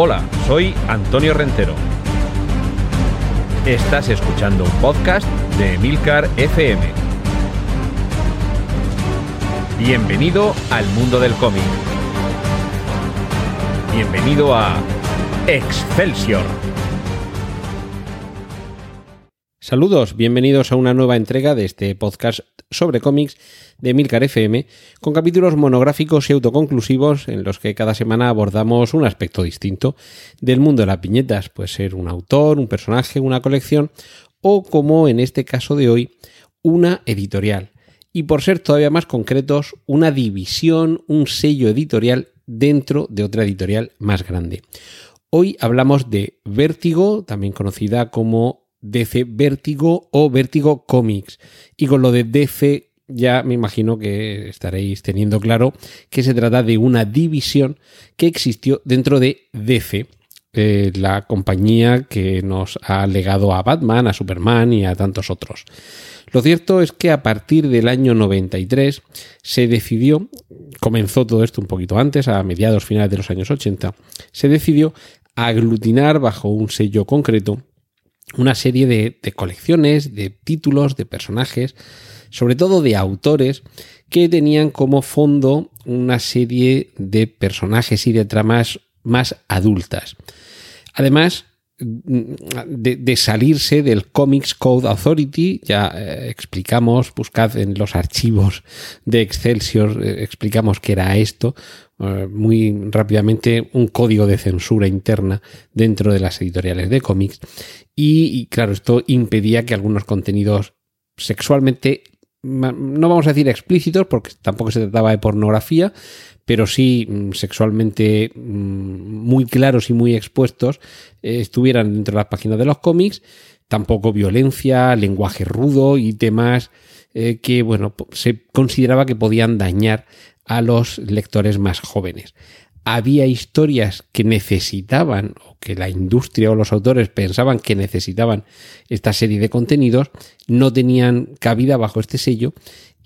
Hola, soy Antonio Rentero. Estás escuchando un podcast de Emilcar FM. Bienvenido al mundo del cómic. Bienvenido a Excelsior. Saludos, bienvenidos a una nueva entrega de este podcast sobre cómics de Milcar FM, con capítulos monográficos y autoconclusivos en los que cada semana abordamos un aspecto distinto del mundo de las viñetas, puede ser un autor, un personaje, una colección o como en este caso de hoy, una editorial. Y por ser todavía más concretos, una división, un sello editorial dentro de otra editorial más grande. Hoy hablamos de Vértigo, también conocida como DC Vértigo o Vértigo Comics. Y con lo de DC ya me imagino que estaréis teniendo claro que se trata de una división que existió dentro de DC, eh, la compañía que nos ha legado a Batman, a Superman y a tantos otros. Lo cierto es que a partir del año 93 se decidió, comenzó todo esto un poquito antes, a mediados finales de los años 80, se decidió aglutinar bajo un sello concreto una serie de, colecciones, de títulos, de personajes, sobre todo de autores que tenían como fondo una serie de personajes y de tramas más adultas. Además, de, salirse del Comics Code Authority, ya eh, explicamos, buscad en los archivos de Excelsior, eh, explicamos qué era esto, eh, muy rápidamente un código de censura interna dentro de las editoriales de cómics. Y, claro, esto impedía que algunos contenidos sexualmente, no vamos a decir explícitos, porque tampoco se trataba de pornografía, pero sí mm, sexualmente mm, muy claros y muy expuestos, eh, estuvieran dentro de las páginas de los cómics, tampoco violencia, lenguaje rudo y temas eh, que, bueno, se consideraba que podían dañar a los lectores más jóvenes. Había historias que necesitaban, o que la industria o los autores pensaban que necesitaban esta serie de contenidos, no tenían cabida bajo este sello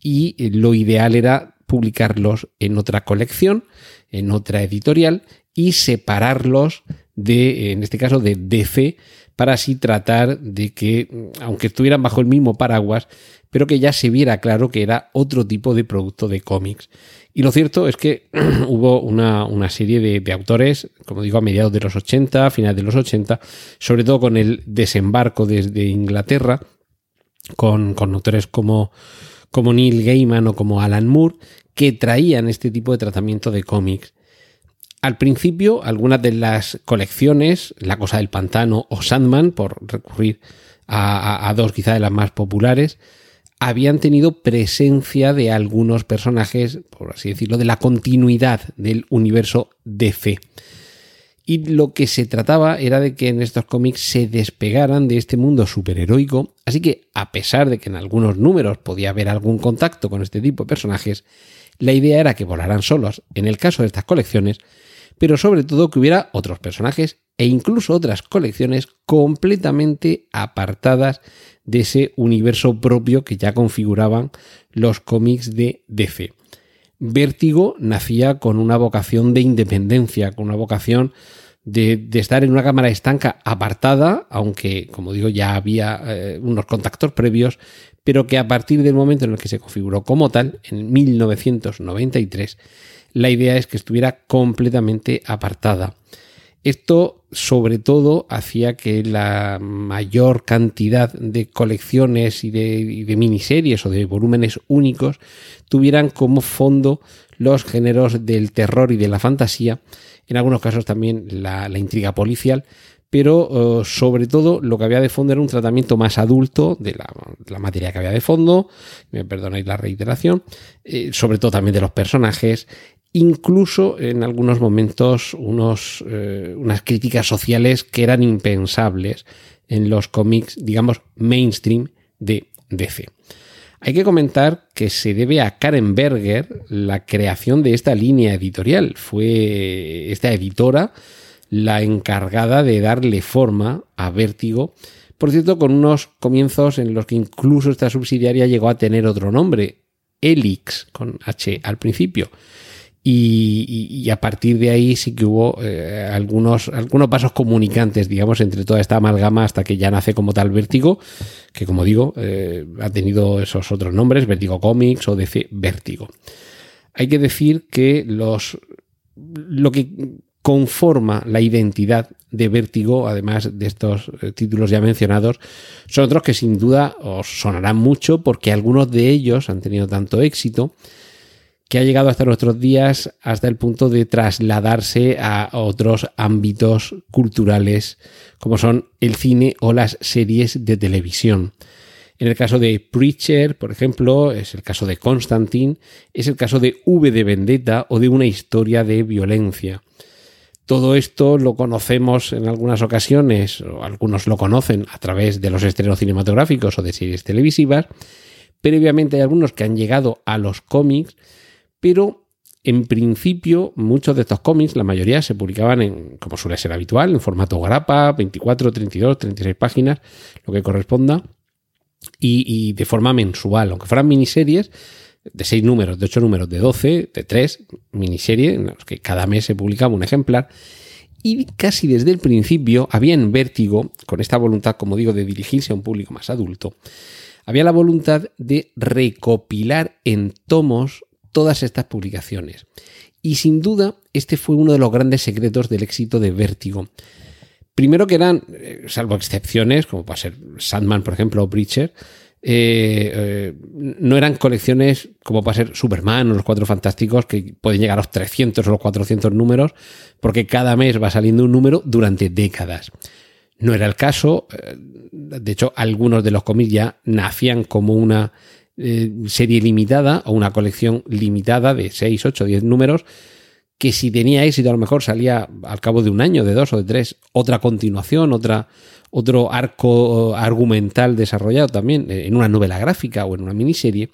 y lo ideal era publicarlos en otra colección, en otra editorial y separarlos de, en este caso, de DC, para así tratar de que, aunque estuvieran bajo el mismo paraguas, pero que ya se viera claro que era otro tipo de producto de cómics. Y lo cierto es que hubo una, serie de, autores, como digo, a mediados de los 80, a finales de los 80, sobre todo con el desembarco desde Inglaterra, con, con autores como, como Neil Gaiman o como Alan Moore, que traían este tipo de tratamiento de cómics. Al principio, algunas de las colecciones, La Cosa del Pantano o Sandman, por recurrir a, dos quizá de las más populares, habían tenido presencia de algunos personajes, por así decirlo, de la continuidad del universo DC. Y lo que se trataba era de que en estos cómics se despegaran de este mundo superheroico, así que a pesar de que en algunos números podía haber algún contacto con este tipo de personajes, la idea era que volaran solos, en el caso de estas colecciones, pero sobre todo que hubiera otros personajes e incluso otras colecciones completamente apartadas de ese universo propio que ya configuraban los cómics de DC. Vértigo nacía con una vocación de independencia, con una vocación de, estar en una cámara estanca apartada, aunque, como digo, ya había eh, unos contactos previos, pero que a partir del momento en el que se configuró como tal, en 1993, la idea es que estuviera completamente apartada. Esto sobre todo hacía que la mayor cantidad de colecciones y de, miniseries o de volúmenes únicos tuvieran como fondo los géneros del terror y de la fantasía, en algunos casos también la intriga policial, pero eh, sobre todo lo que había de fondo era un tratamiento más adulto de la, materia que había de fondo, me perdonáis la reiteración, eh, sobre todo también de los personajes, incluso en algunos momentos unos, eh, unas críticas sociales que eran impensables en los cómics, digamos, mainstream de DC. Hay que comentar que se debe a Karen Berger la creación de esta línea editorial. Fue esta editora la encargada de darle forma a Vértigo, por cierto, con unos comienzos en los que incluso esta subsidiaria llegó a tener otro nombre, Elix, con H al principio. Y, a partir de ahí sí que hubo eh, algunos, algunos pasos comunicantes, digamos, entre toda esta amalgama hasta que ya nace como tal Vértigo, que como digo, eh, ha tenido esos otros nombres, Vértigo Comics o DC Vértigo. Hay que decir que los, lo que conforma la identidad de Vértigo, además de estos eh, títulos ya mencionados, son otros que sin duda os sonarán mucho porque algunos de ellos han tenido tanto éxito que ha llegado hasta nuestros días hasta el punto de trasladarse a otros ámbitos culturales como son el cine o las series de televisión. En el caso de Preacher, por ejemplo, es el caso de Constantine, es el caso de V de Vendetta o de una historia de violencia. Todo esto lo conocemos en algunas ocasiones, o algunos lo conocen a través de los estrenos cinematográficos o de series televisivas. Previamente hay algunos que han llegado a los cómics pero en principio muchos de estos cómics, la mayoría se publicaban en, como suele ser habitual, en formato grapa, 24, 32, 36 páginas, lo que corresponda, y, de forma mensual, aunque fueran miniseries de 6 números, de 8 números, de 12, de 3, miniseries en los que cada mes se publicaba un ejemplar. Y casi desde el principio había en vértigo, con esta voluntad, como digo, de dirigirse a un público más adulto, había la voluntad de recopilar en tomos todas estas publicaciones. Y sin duda, este fue uno de los grandes secretos del éxito de Vértigo. Primero que eran, eh, salvo excepciones, como puede ser Sandman, por ejemplo, o Preacher, eh, eh, no eran colecciones como puede ser Superman o los Cuatro Fantásticos, que pueden llegar a los 300 o los 400 números, porque cada mes va saliendo un número durante décadas. No era el caso, de hecho, algunos de los cómics ya nacían como una eh, serie limitada o una colección limitada de 6, 8, 10 números que si tenía éxito a lo mejor salía al cabo de un año, de dos o de tres, otra continuación, otra, otro arco argumental desarrollado también eh, en una novela gráfica o en una miniserie,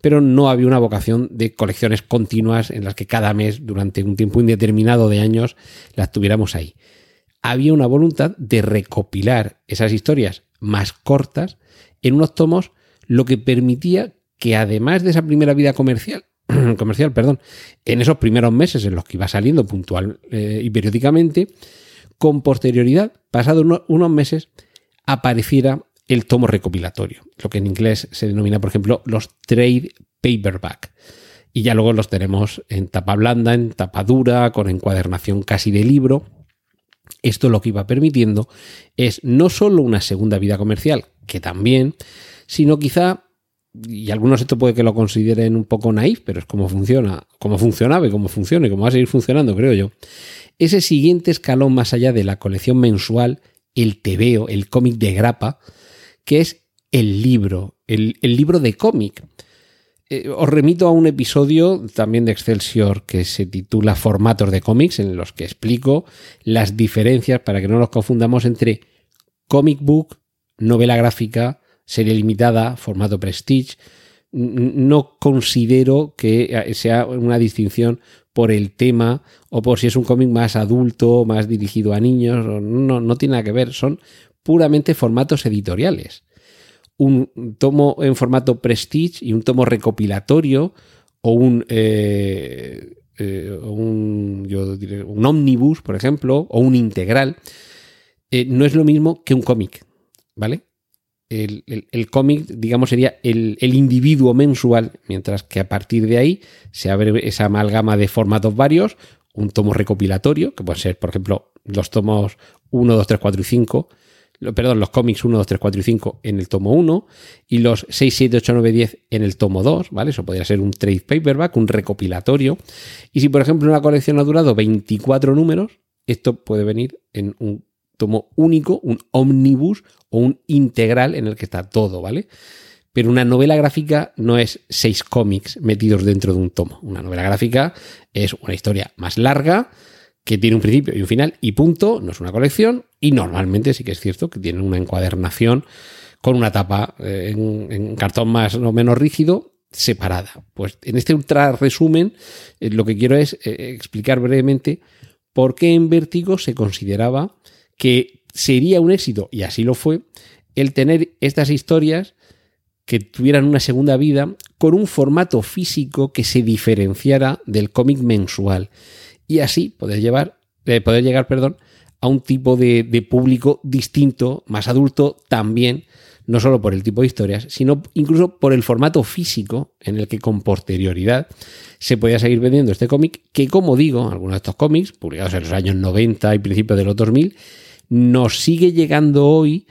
pero no había una vocación de colecciones continuas en las que cada mes, durante un tiempo indeterminado de años, las tuviéramos ahí. Había una voluntad de recopilar esas historias más cortas en unos tomos lo que permitía que además de esa primera vida comercial, comercial, perdón, en esos primeros meses en los que iba saliendo puntual eh, y periódicamente, con posterioridad, pasados unos meses, apareciera el tomo recopilatorio, lo que en inglés se denomina, por ejemplo, los trade paperback. Y ya luego los tenemos en tapa blanda, en tapa dura, con encuadernación casi de libro. Esto lo que iba permitiendo es no solo una segunda vida comercial, que también, sino quizá, y algunos esto puede que lo consideren un poco naif, pero es como funciona, como funcionaba y como funciona y como va a seguir funcionando, creo yo. Ese siguiente escalón más allá de la colección mensual, el tebeo, el cómic de grapa, que es el libro, el, libro de cómic. Eh, os remito a un episodio también de Excelsior que se titula Formatos de cómics, en los que explico las diferencias para que no nos confundamos entre comic book, novela gráfica, serie limitada, formato prestige. No considero que eh, sea una distinción por el tema o por si es un cómic más adulto, más dirigido a niños. No, no tiene nada que ver. Son puramente formatos editoriales. Un tomo en formato prestige y un tomo recopilatorio o un, eh, eh, un, omnibus, por ejemplo, o un integral, no es lo mismo que un cómic, ¿vale? El, cómic, digamos, sería el, individuo mensual, mientras que a partir de ahí se abre esa amalgama de formatos varios, un tomo recopilatorio, que puede ser, por ejemplo, los tomos 1, 2, 3, 4 y 5, perdón, los cómics 1, 2, 3, 4 y 5 en el tomo 1 y los 6, 7, 8, 9, 10 en el tomo 2, ¿vale? Eso podría ser un trade paperback, un recopilatorio. Y si, por ejemplo, una colección ha durado 24 números, esto puede venir en un tomo único, un omnibus o un integral en el que está todo, ¿vale? Pero una novela gráfica no es seis cómics metidos dentro de un tomo. Una novela gráfica es una historia más larga que tiene un principio y un final y punto, no es una colección y normalmente sí que es cierto que tiene una encuadernación con una tapa eh, en, cartón más o menos rígido separada. Pues en este ultra resumen eh, lo que quiero es eh, explicar brevemente por qué en Vértigo se consideraba que sería un éxito, y así lo fue, el tener estas historias que tuvieran una segunda vida con un formato físico que se diferenciara del cómic mensual y así poder, llevar, eh, poder llegar perdón, a un tipo de, público distinto, más adulto también, no solo por el tipo de historias, sino incluso por el formato físico en el que con posterioridad se podía seguir vendiendo este cómic, que como digo, algunos de estos cómics, publicados en los años 90 y principios de los 2000, nos sigue llegando hoy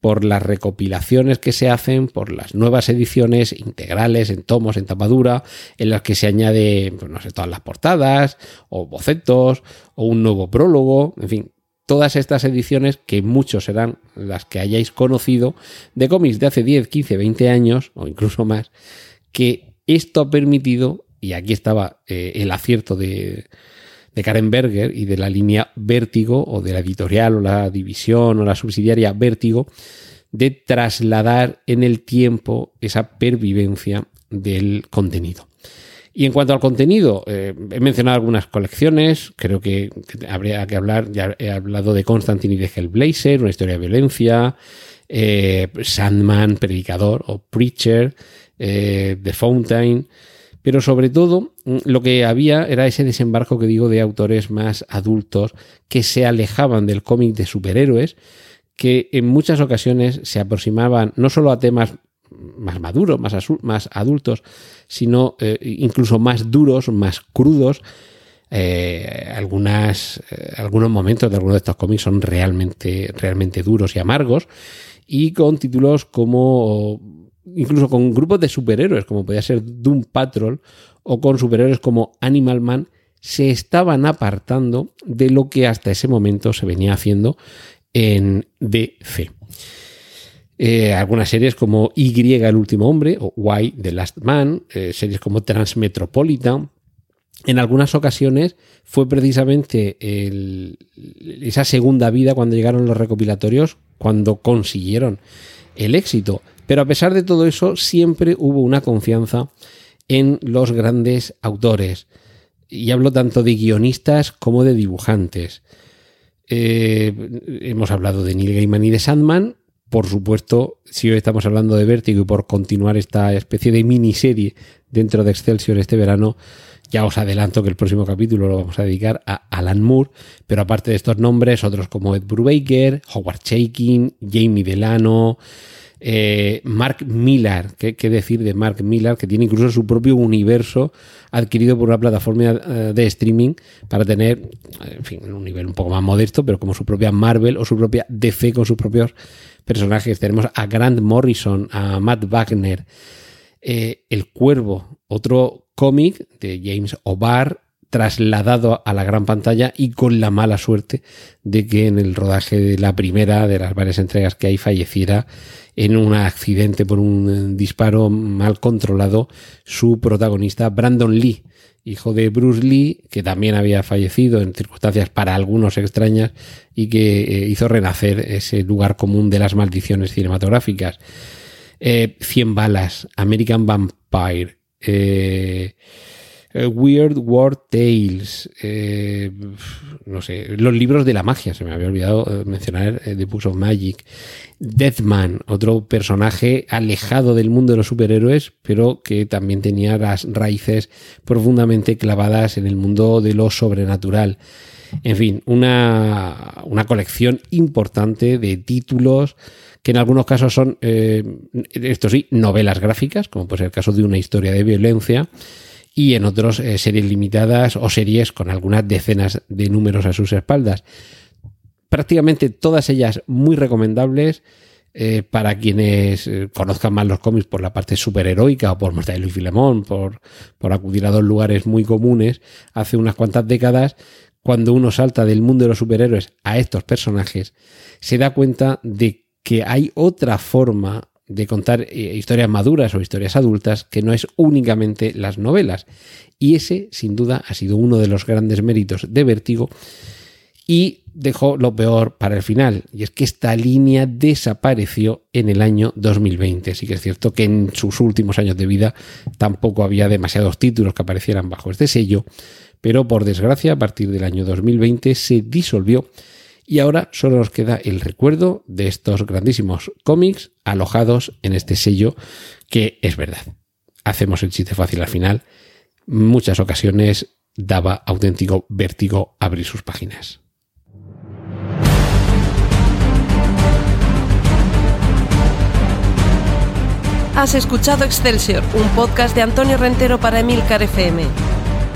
por las recopilaciones que se hacen, por las nuevas ediciones integrales en tomos, en tapadura, en las que se añade, pues no sé, todas las portadas, o bocetos, o un nuevo prólogo, en fin, todas estas ediciones, que muchos serán las que hayáis conocido, de cómics de hace 10, 15, 20 años, o incluso más, que esto ha permitido, y aquí estaba eh, el acierto de, de Karen Berger y de la línea Vértigo o de la editorial o la división o la subsidiaria Vértigo de trasladar en el tiempo esa pervivencia del contenido. Y en cuanto al contenido, eh, he mencionado algunas colecciones, creo que, habría que hablar, ya he hablado de Constantine y de Hellblazer, una historia de violencia, eh, Sandman, Predicador o Preacher, eh, The Fountain, pero sobre todo mm, lo que había era ese desembarco que digo de autores más adultos que se alejaban del cómic de superhéroes, que en muchas ocasiones se aproximaban no solo a temas más maduros, más, adultos, sino eh, incluso más duros, más crudos. Eh, algunas, eh, algunos momentos de algunos de estos cómics son realmente, realmente duros y amargos. Y con títulos como incluso con grupos de superhéroes, como podía ser Doom Patrol, o con superhéroes como Animal Man, se estaban apartando de lo que hasta ese momento se venía haciendo en DC. Eh, algunas series como Y, el último hombre, o Y, The Last Man, eh, series como Transmetropolitan. En algunas ocasiones fue precisamente esa segunda vida cuando llegaron los recopilatorios, cuando consiguieron el éxito. Pero a pesar de todo eso, siempre hubo una confianza en los grandes autores. Y hablo tanto de guionistas como de dibujantes. Eh, hemos hablado de Neil Gaiman y de Sandman. Por supuesto, si hoy estamos hablando de Vértigo y por continuar esta especie de miniserie dentro de Excelsior este verano, ya os adelanto que el próximo capítulo lo vamos a dedicar a Alan Moore, pero aparte de estos nombres, otros como Ed Brubaker, Howard Chaykin, Jamie Delano, eh, Mark Millar, ¿qué, decir de Mark Millar? Que tiene incluso su propio universo adquirido por una plataforma eh, de streaming para tener, en fin, un nivel un poco más modesto, pero como su propia Marvel o su propia DC con sus propios personajes. Tenemos a Grant Morrison, a Matt Wagner, eh, El Cuervo, otro cómic de James O'Barr trasladado a la gran pantalla y con la mala suerte de que en el rodaje de la primera de las varias entregas que hay falleciera en un accidente por un disparo mal controlado su protagonista Brandon Lee, hijo de Bruce Lee, que también había fallecido en circunstancias para algunos extrañas y que eh, hizo renacer ese lugar común de las maldiciones cinematográficas. Eh, Cien balas, American Vampire, eh, Weird World Tales, eh, no sé, los libros de la magia, se me había olvidado eh, mencionar The Books of Magic, Deathman, otro personaje alejado del mundo de los superhéroes, pero que también tenía las raíces profundamente clavadas en el mundo de lo sobrenatural. En fin, una, una colección importante de títulos que en algunos casos son, esto sí, novelas gráficas, como puede ser el caso de una historia de violencia, y en otros eh, series limitadas o series con algunas decenas de números a sus espaldas. Prácticamente todas ellas muy recomendables eh, para quienes eh, conozcan más los cómics por la parte superheroica o por Mortadelo y Filemón, por, por acudir a dos lugares muy comunes hace unas cuantas décadas. Cuando uno salta del mundo de los superhéroes a estos personajes, se da cuenta de que hay otra forma de contar eh, historias maduras o historias adultas que no es únicamente las novelas. Y ese, sin duda, ha sido uno de los grandes méritos de Vértigo y dejó lo peor para el final. Y es que esta línea desapareció en el año 2020. Sí que es cierto que en sus últimos años de vida tampoco había demasiados títulos que aparecieran bajo este sello, pero por desgracia a partir del año 2020 se disolvió Y ahora solo nos queda el recuerdo de estos grandísimos cómics alojados en este sello que es verdad. Hacemos el chiste fácil al final. Muchas ocasiones daba auténtico vértigo abrir sus páginas. Has escuchado Excelsior, un podcast de Antonio Rentero para Emilcar FM.